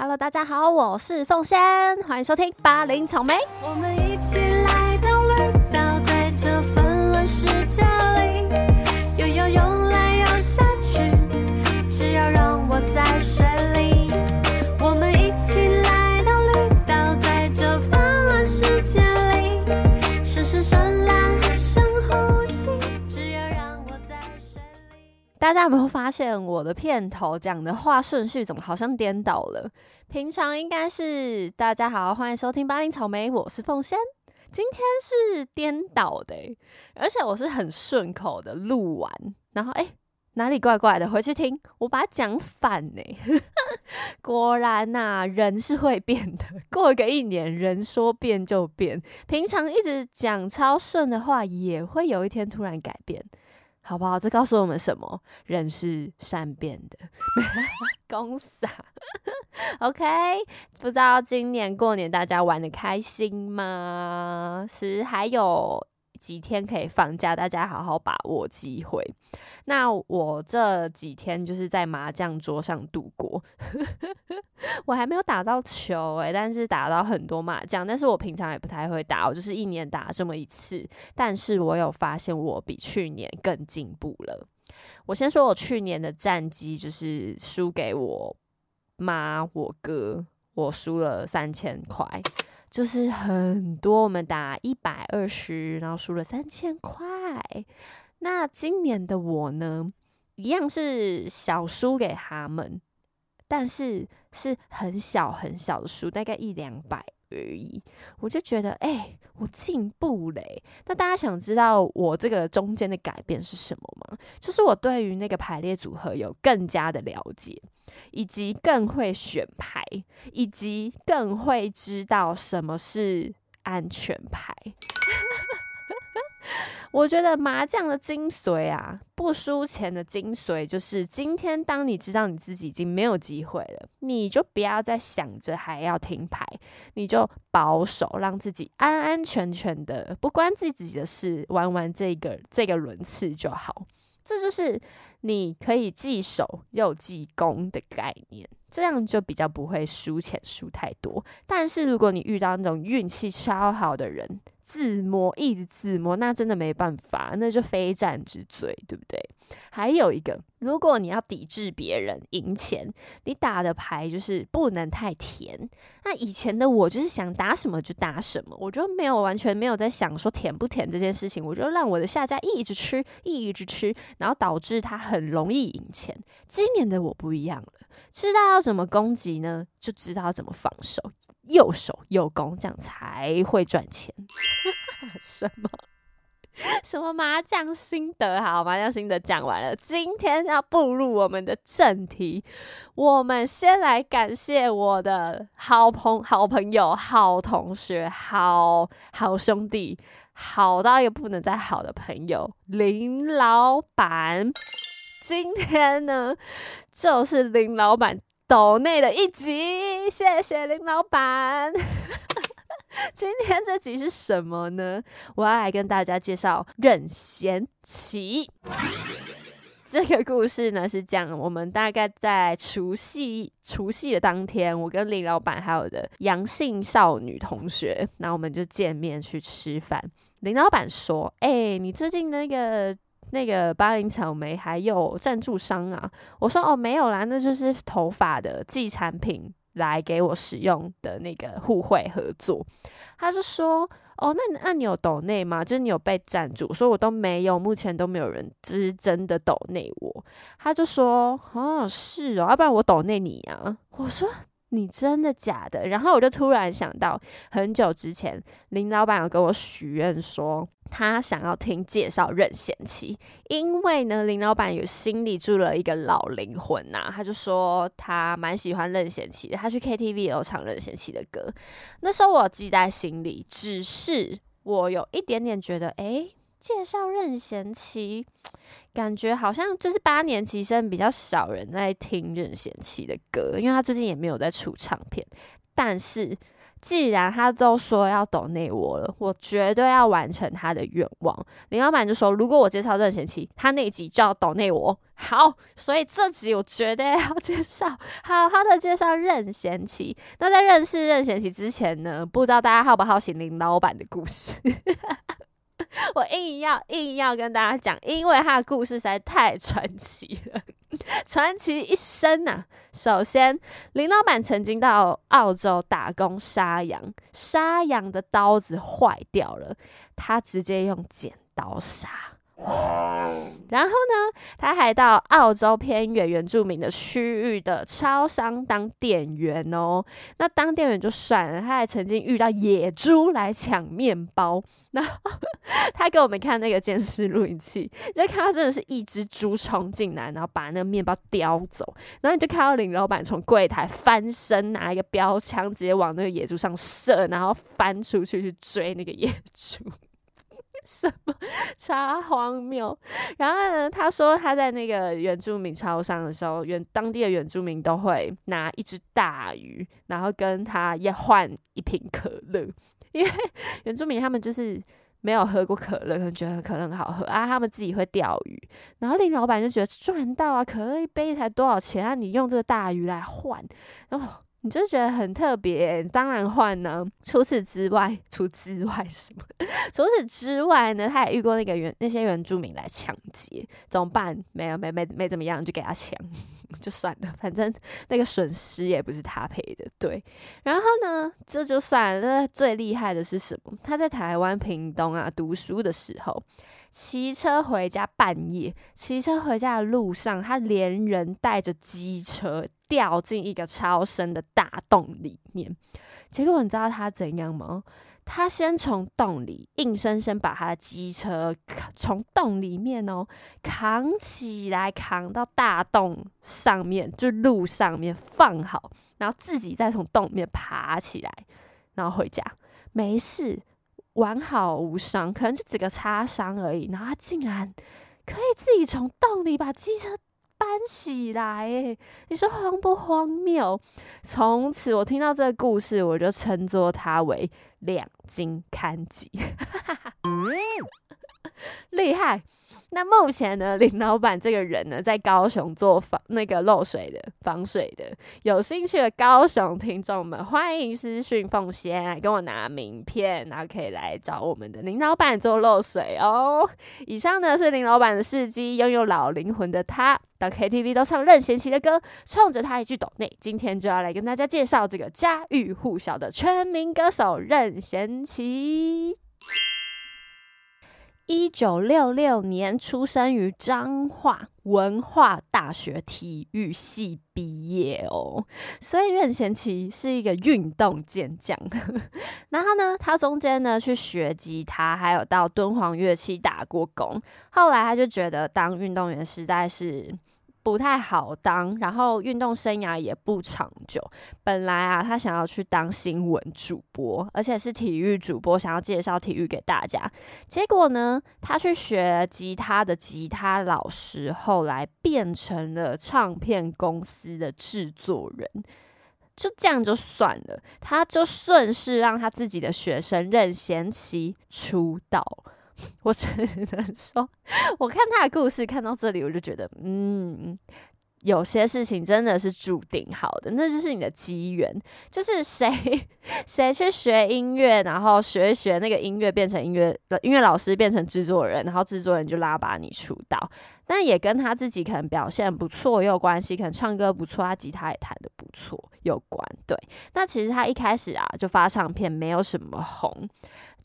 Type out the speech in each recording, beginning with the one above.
Hello，大家好，我是凤仙，欢迎收听八零草莓。我们一起来到了大家有没有发现我的片头讲的话顺序怎么好像颠倒了？平常应该是大家好，欢迎收听八零草莓，我是凤仙。今天是颠倒的、而且我是很顺口的录完，然后哎、哪里怪怪的，回去听我把它讲反呢、果然呐、人是会变的。过个一年，人说变就变，平常一直讲超顺的话，也会有一天突然改变。好不好？这告诉我们什么？人是善变的。公傻。OK，不知道今年过年大家玩的开心吗？是还有几天可以放假，大家好好把握机会。那我这几天就是在麻将桌上度过，我还没有打到球诶、但是打到很多麻将。但是我平常也不太会打，我就是一年打这么一次。但是我有发现我比去年更进步了。我先说我去年的战绩就是输给我妈、我哥，我输了三千块，就是很多。我们打一百二十，然后输了三千块。那今年的我呢，一样是小输给他们，但是是很小很小的输，大概一两百而已。我就觉得，哎、我进步嘞、那大家想知道我这个中间的改变是什么吗？就是我对于那个排列组合有更加的了解，以及更会选牌，以及更会知道什么是安全牌。我觉得麻将的精髓啊，不输钱的精髓就是，今天当你知道你自己已经没有机会了，你就不要再想着还要听牌，你就保守，让自己安安全全的，不关自己的事，玩玩这个这个轮次就好。这就是你可以既守又既攻的概念，这样就比较不会输钱输太多。但是如果你遇到那种运气超好的人，自摸一直自摸，那真的没办法，那就非战之罪，对不对？还有一个，如果你要抵制别人赢钱，你打的牌就是不能太甜。那以前的我就是想打什么就打什么，我就没有完全没有在想说甜不甜这件事情，我就让我的下家一直吃，一直吃，然后导致他很容易赢钱。今年的我不一样了，知道要怎么攻击呢，就知道怎么防守，右手右攻，这样才会赚钱。什么？什么麻将心得？好，麻将心得讲完了。今天要步入我们的正题，我们先来感谢我的好朋好朋友、好同学、好好兄弟，好到一个不能再好的朋友林老板。今天呢，就是林老板抖内的一集，谢谢林老板。今天这集是什么呢？我要来跟大家介绍任贤齐。这个故事呢是讲我们大概在除夕除夕的当天，我跟林老板还有的阳性少女同学，那我们就见面去吃饭。林老板说：“哎、你最近那个那个巴林草莓还有赞助商啊？”我说：“哦，没有啦，那就是头发的寄产品。”来给我使用的那个互惠合作，他就说：“哦，那你那你有抖内吗？就是你有被赞助？”我说：“我都没有，目前都没有人就是真的抖内我。”他就说：“哦，是哦，要不然我抖内你啊？”我说：“你真的假的？”然后我就突然想到，很久之前林老板有跟我许愿说。他想要听介绍任贤齐，因为呢，林老板有心里住了一个老灵魂呐、他就说他蛮喜欢任贤齐的，他去 KTV 也有唱任贤齐的歌。那时候我记在心里，只是我有一点点觉得，诶，介绍任贤齐，感觉好像就是八年级生比较少人在听任贤齐的歌，因为他最近也没有在出唱片。但是既然他都说要抖内我了，我绝对要完成他的愿望。林老板就说，如果我介绍任贤齐，他那集就要抖内我。好，所以这集我绝对要介绍，好好的介绍任贤齐。那在认识任贤齐之前呢，不知道大家好不好奇林老板的故事？我硬要硬要跟大家讲，因为他的故事实在太传奇了，传奇一生呐。首先，林老板曾经到澳洲打工杀羊，杀羊的刀子坏掉了，他直接用剪刀杀。然后呢，他还到澳洲偏远原住民的区域的超商当店员哦。那当店员就算了，他还曾经遇到野猪来抢面包。然后他给我们看那个监视录影器，就看到真的是一只猪冲进来，然后把那个面包叼走。然后你就看到林老板从柜台翻身，拿一个标枪直接往那个野猪上射，然后翻出去去追那个野猪。什么 超荒谬？然后呢？他说他在那个原住民超商的时候，原当地的原住民都会拿一只大鱼，然后跟他要换一瓶可乐，因为 原住民他们就是没有喝过可乐，可能觉得可乐很好喝啊，他们自己会钓鱼。然后林老板就觉得赚到啊，可乐一杯才多少钱啊？你用这个大鱼来换，然后。你就觉得很特别，当然换呢。除此之外，除此之外什么？除此之外呢？他也遇过那个原那些原住民来抢劫，怎么办？没有，没没没怎么样，就给他抢，就算了。反正那个损失也不是他赔的，对。然后呢，这就算了。那最厉害的是什么？他在台湾屏东啊读书的时候。骑车回家，半夜骑车回家的路上，他连人带着机车掉进一个超深的大洞里面。结果你知道他怎样吗？他先从洞里硬生生把他的机车从洞里面哦扛起来，扛到大洞上面，就路上面放好，然后自己再从洞里面爬起来，然后回家，没事。完好无伤，可能就几个擦伤而已。然后他竟然可以自己从洞里把机车搬起来，你说荒不荒谬？从此我听到这个故事，我就称作他为两金看吉，厉害。那目前呢，林老板这个人呢，在高雄做防那个漏水的防水的，有兴趣的高雄听众们，欢迎私讯奉献来跟我拿名片，然后可以来找我们的林老板做漏水哦。以上呢是林老板的事迹，拥有老灵魂的他，到 KTV 都唱任贤齐的歌，冲着他一句抖内，今天就要来跟大家介绍这个家喻户晓的全民歌手任贤齐。一九六六年出生于彰化文化大学体育系毕业哦，所以任贤齐是一个运动健将。然后呢，他中间呢去学吉他，还有到敦煌乐器打过工。后来他就觉得当运动员实在是。不太好当，然后运动生涯也不长久。本来啊，他想要去当新闻主播，而且是体育主播，想要介绍体育给大家。结果呢，他去学吉他的吉他老师，后来变成了唱片公司的制作人。就这样就算了，他就顺势让他自己的学生任贤齐出道。我只能说，我看他的故事看到这里，我就觉得，嗯，有些事情真的是注定好的，那就是你的机缘。就是谁谁去学音乐，然后学一学那个音乐，变成音乐音乐老师，变成制作人，然后制作人就拉拔你出道。但也跟他自己可能表现不错也有关系，可能唱歌不错，他吉他也弹的不错有关。对，那其实他一开始啊，就发唱片，没有什么红。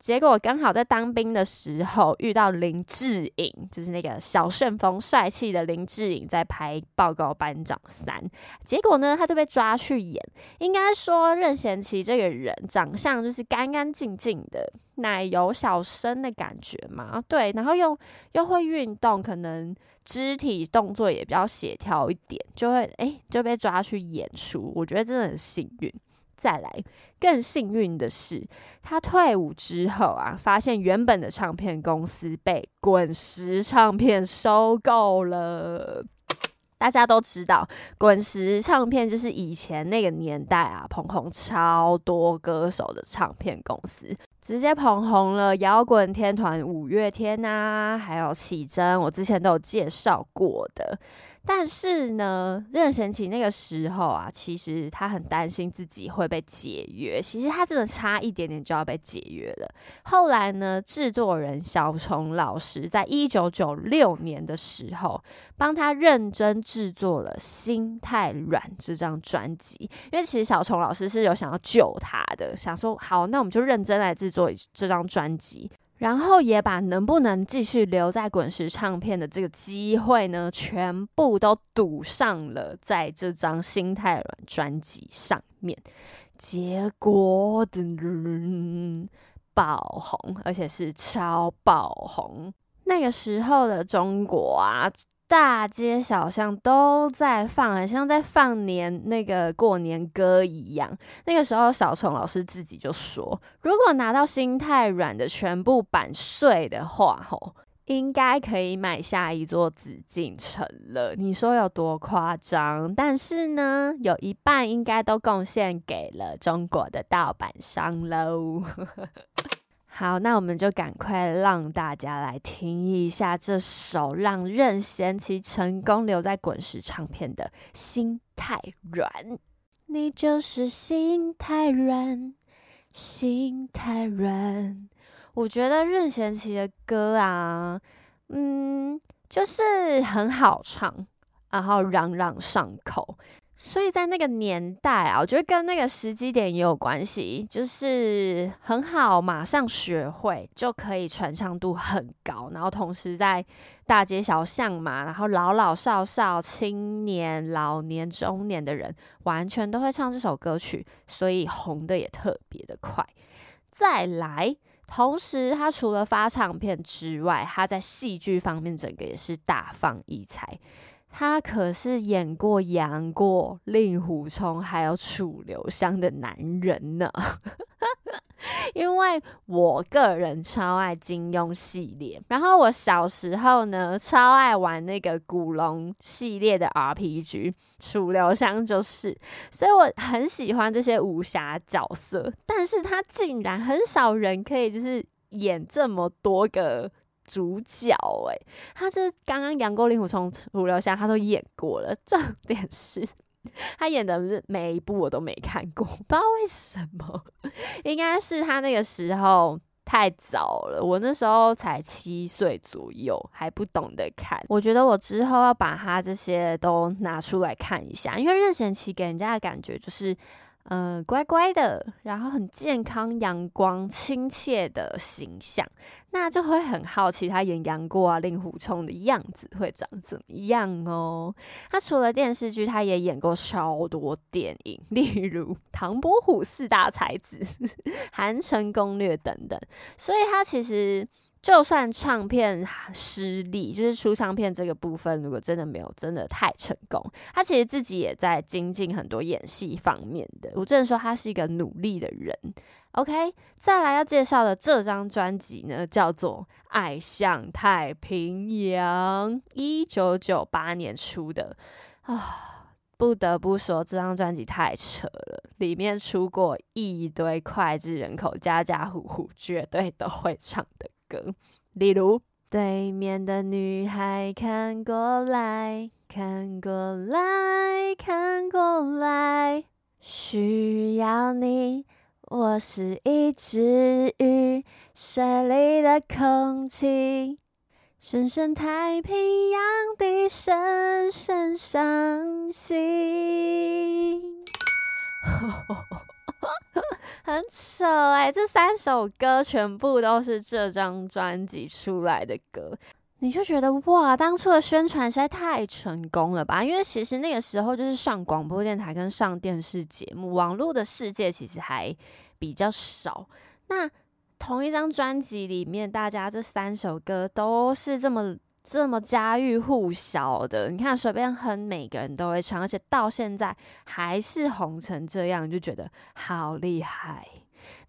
结果刚好在当兵的时候遇到林志颖，就是那个小旋风帅气的林志颖在拍《报告班长三》，结果呢他就被抓去演。应该说任贤齐这个人长相就是干干净净的奶油小生的感觉嘛，对，然后又又会运动，可能肢体动作也比较协调一点，就会哎就被抓去演出。我觉得真的很幸运。再来，更幸运的是，他退伍之后啊，发现原本的唱片公司被滚石唱片收购了。大家都知道，滚石唱片就是以前那个年代啊，捧红超多歌手的唱片公司，直接捧红了摇滚天团五月天啊，还有启真，我之前都有介绍过的。但是呢，任贤齐那个时候啊，其实他很担心自己会被解约。其实他真的差一点点就要被解约了。后来呢，制作人小虫老师在一九九六年的时候，帮他认真制作了《心太软》这张专辑。因为其实小虫老师是有想要救他的，想说好，那我们就认真来制作这张专辑。然后也把能不能继续留在滚石唱片的这个机会呢，全部都赌上了在这张《心太软》专辑上面。结果的爆红，而且是超爆红。那个时候的中国啊。大街小巷都在放，很像在放年那个过年歌一样。那个时候，小虫老师自己就说：“如果拿到心太软的全部版税的话，吼，应该可以买下一座紫禁城了。”你说有多夸张？但是呢，有一半应该都贡献给了中国的盗版商喽。好，那我们就赶快让大家来听一下这首让任贤齐成功留在滚石唱片的《心太软》。你就是心太软，心太软。我觉得任贤齐的歌啊，嗯，就是很好唱，然后朗朗上口。所以在那个年代啊，我觉得跟那个时机点也有关系，就是很好，马上学会就可以传唱度很高，然后同时在大街小巷嘛，然后老老少少、青年、老年、中年的人完全都会唱这首歌曲，所以红的也特别的快。再来，同时他除了发唱片之外，他在戏剧方面整个也是大放异彩。他可是演过杨过、令狐冲，还有楚留香的男人呢。因为我个人超爱金庸系列，然后我小时候呢超爱玩那个古龙系列的 RPG，楚留香就是，所以我很喜欢这些武侠角色。但是他竟然很少人可以就是演这么多个。主角哎，他这刚刚杨过、令狐冲、楚留香，他都演过了。重点是，他演的每一部我都没看过，不知道为什么。应该是他那个时候太早了，我那时候才七岁左右，还不懂得看。我觉得我之后要把他这些都拿出来看一下，因为任贤齐给人家的感觉就是。嗯，乖乖的，然后很健康、阳光、亲切的形象，那就会很好奇他演杨过啊、令狐冲的样子会长怎么样哦。他除了电视剧，他也演过超多电影，例如《唐伯虎四大才子》《韩城攻略》等等，所以他其实。就算唱片失利，就是出唱片这个部分，如果真的没有真的太成功，他其实自己也在精进很多演戏方面的。我只能说他是一个努力的人。OK，再来要介绍的这张专辑呢，叫做《爱向太平洋》，一九九八年出的啊。不得不说，这张专辑太扯了，里面出过一堆脍炙人口、家家户户绝对都会唱的。例如对面的女孩看过来看过来看过来，需要你，我是一只鱼，水里的空气，深深太平洋的深深伤心。很扯哎！这三首歌全部都是这张专辑出来的歌，你就觉得哇，当初的宣传实在太成功了吧？因为其实那个时候就是上广播电台跟上电视节目，网络的世界其实还比较少。那同一张专辑里面，大家这三首歌都是这么。这么家喻户晓的，你看随便哼，每个人都会唱，而且到现在还是红成这样，就觉得好厉害。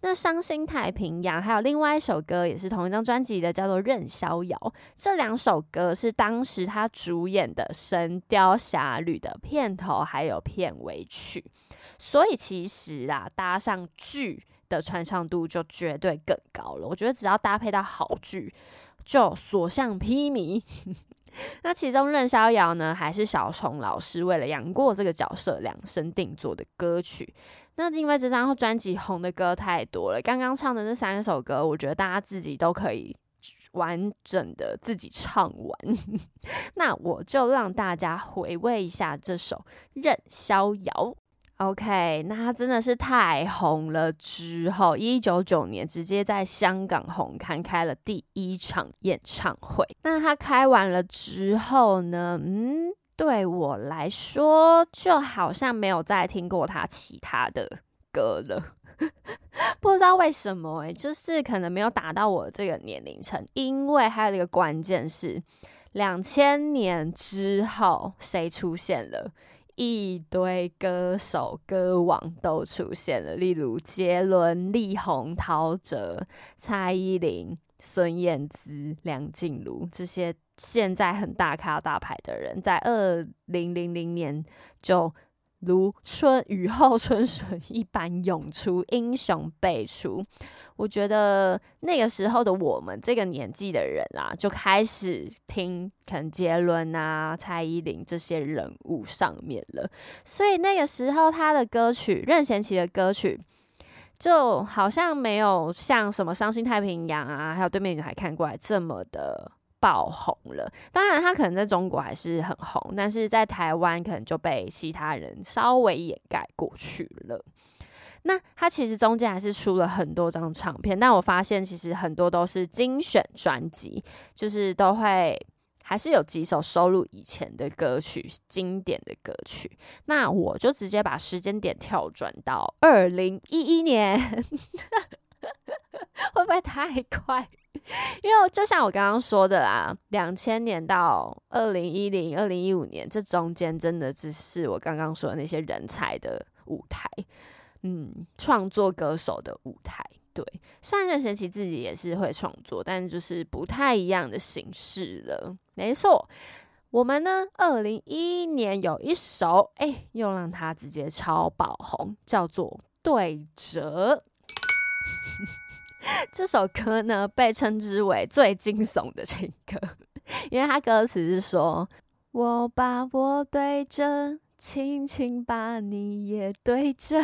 那《伤心太平洋》还有另外一首歌也是同一张专辑的，叫做《任逍遥》。这两首歌是当时他主演的《神雕侠侣》的片头还有片尾曲，所以其实啊，搭上剧的传唱度就绝对更高了。我觉得只要搭配到好剧，就所向披靡。那其中任逍遥呢，还是小虫老师为了杨过这个角色量身定做的歌曲。那因为这张专辑红的歌太多了，刚刚唱的那三首歌，我觉得大家自己都可以完整的自己唱完。那我就让大家回味一下这首《任逍遥》。OK，那他真的是太红了。之后，一九九年直接在香港红磡开了第一场演唱会。那他开完了之后呢？嗯，对我来说，就好像没有再听过他其他的歌了。不知道为什么诶，就是可能没有达到我这个年龄层。因为还有一个关键是，两千年之后谁出现了？一堆歌手歌王都出现了，例如杰伦、力宏、陶喆、蔡依林、孙燕姿、梁静茹这些现在很大咖大牌的人，在二零零零年就。如春雨后春笋一般涌出，英雄辈出。我觉得那个时候的我们这个年纪的人啊，就开始听可能杰伦啊、蔡依林这些人物上面了。所以那个时候他的歌曲，任贤齐的歌曲，就好像没有像什么《伤心太平洋》啊，还有《对面女孩看过来》这么的。爆红了，当然他可能在中国还是很红，但是在台湾可能就被其他人稍微掩盖过去了。那他其实中间还是出了很多张唱片，但我发现其实很多都是精选专辑，就是都会还是有几首收录以前的歌曲，经典的歌曲。那我就直接把时间点跳转到二零一一年，会不会太快？因为就像我刚刚说的啦，两千年到二零一零、二零一五年这中间，真的只是我刚刚说的那些人才的舞台，嗯，创作歌手的舞台。对，虽然任贤齐自己也是会创作，但就是不太一样的形式了。没错，我们呢，二零一一年有一首，哎，又让他直接超爆红，叫做《对折》。这首歌呢，被称之为最惊悚的情歌，因为它歌词是说：“我把我对着，轻轻把你也对着，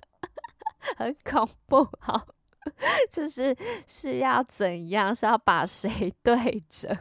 很恐怖。”好，就是是要怎样？是要把谁对着？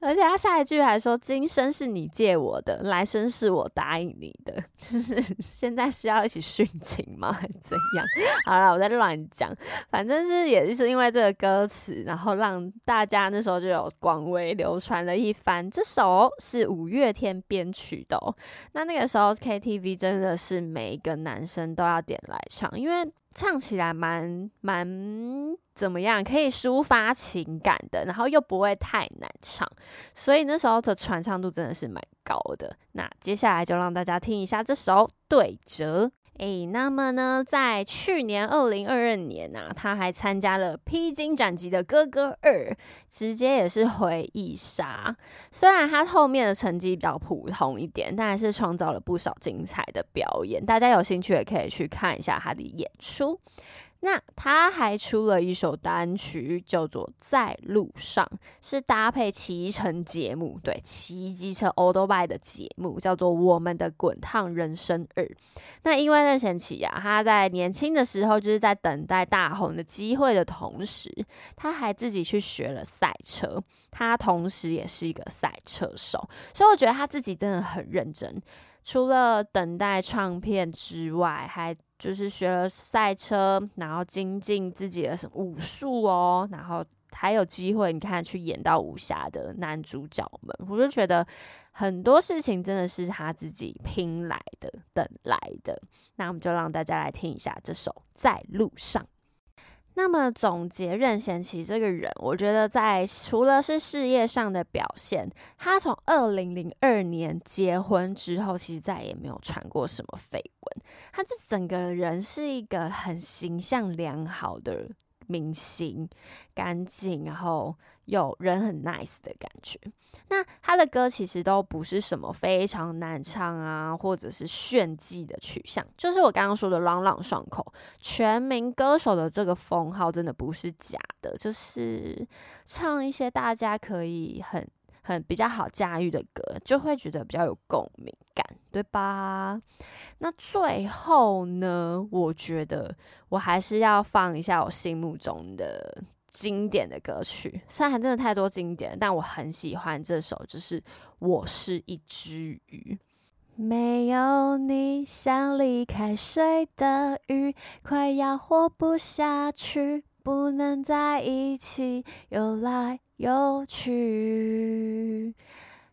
而且他下一句还说：“今生是你借我的，来生是我答应你的。”就是现在是要一起殉情吗？还是怎样？好了，我在乱讲。反正是也是因为这个歌词，然后让大家那时候就有广为流传了一番。这首是五月天编曲的，哦那那个时候 KTV 真的是每一个男生都要点来唱，因为。唱起来蛮蛮怎么样，可以抒发情感的，然后又不会太难唱，所以那时候的传唱度真的是蛮高的。那接下来就让大家听一下这首《对折》。诶，那么呢，在去年二零二二年啊，他还参加了《披荆斩棘的哥哥二》，直接也是回忆杀。虽然他后面的成绩比较普通一点，但还是创造了不少精彩的表演。大家有兴趣也可以去看一下他的演出。那他还出了一首单曲，叫做《在路上》，是搭配骑乘节目，对，骑机车 o l d b y 的节目，叫做《我们的滚烫人生二》。那因为任贤齐啊，他在年轻的时候就是在等待大红的机会的同时，他还自己去学了赛车，他同时也是一个赛车手，所以我觉得他自己真的很认真。除了等待唱片之外，还就是学了赛车，然后精进自己的什么武术哦，然后还有机会，你看去演到武侠的男主角们，我就觉得很多事情真的是他自己拼来的、等来的。那我们就让大家来听一下这首《在路上》。那么总结任贤齐这个人，我觉得在除了是事业上的表现，他从二零零二年结婚之后，其实再也没有传过什么绯闻。他这整个人是一个很形象良好的。明星，干净，然后有人很 nice 的感觉。那他的歌其实都不是什么非常难唱啊，或者是炫技的取向，就是我刚刚说的朗朗上口。全民歌手的这个封号真的不是假的，就是唱一些大家可以很。很比较好驾驭的歌，就会觉得比较有共鸣感，对吧？那最后呢，我觉得我还是要放一下我心目中的经典的歌曲，虽然真的太多经典，但我很喜欢这首，就是《我是一只鱼》。没有你，像离开水的鱼，快要活不下去，不能在一起游来。有趣，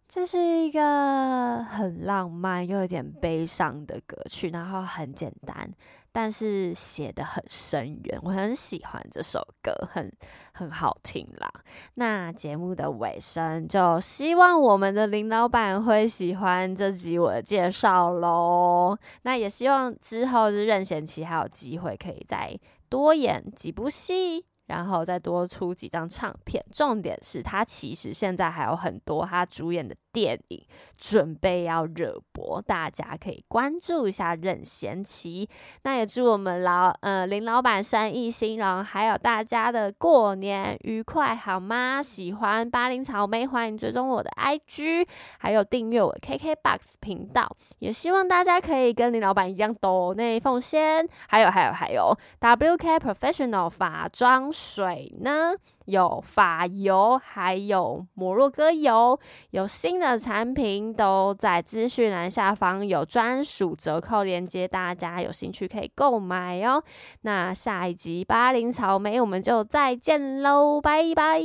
这是一个很浪漫又有点悲伤的歌曲，然后很简单，但是写的很深远，我很喜欢这首歌，很很好听啦。那节目的尾声，就希望我们的林老板会喜欢这集我的介绍喽。那也希望之后是任贤齐还有机会可以再多演几部戏。然后再多出几张唱片，重点是他其实现在还有很多他主演的电影准备要热播，大家可以关注一下任贤齐。那也祝我们老呃林老板生意兴隆，还有大家的过年愉快，好吗？喜欢巴林草莓，欢迎追踪我的 IG，还有订阅我 KKBOX 频道。也希望大家可以跟林老板一样抖内奉献。还有还有还有，WK Professional 法妆。水呢？有法油，还有摩洛哥油，有新的产品都在资讯栏下方有专属折扣链接，大家有兴趣可以购买哦。那下一集巴林草莓我们就再见喽，拜拜。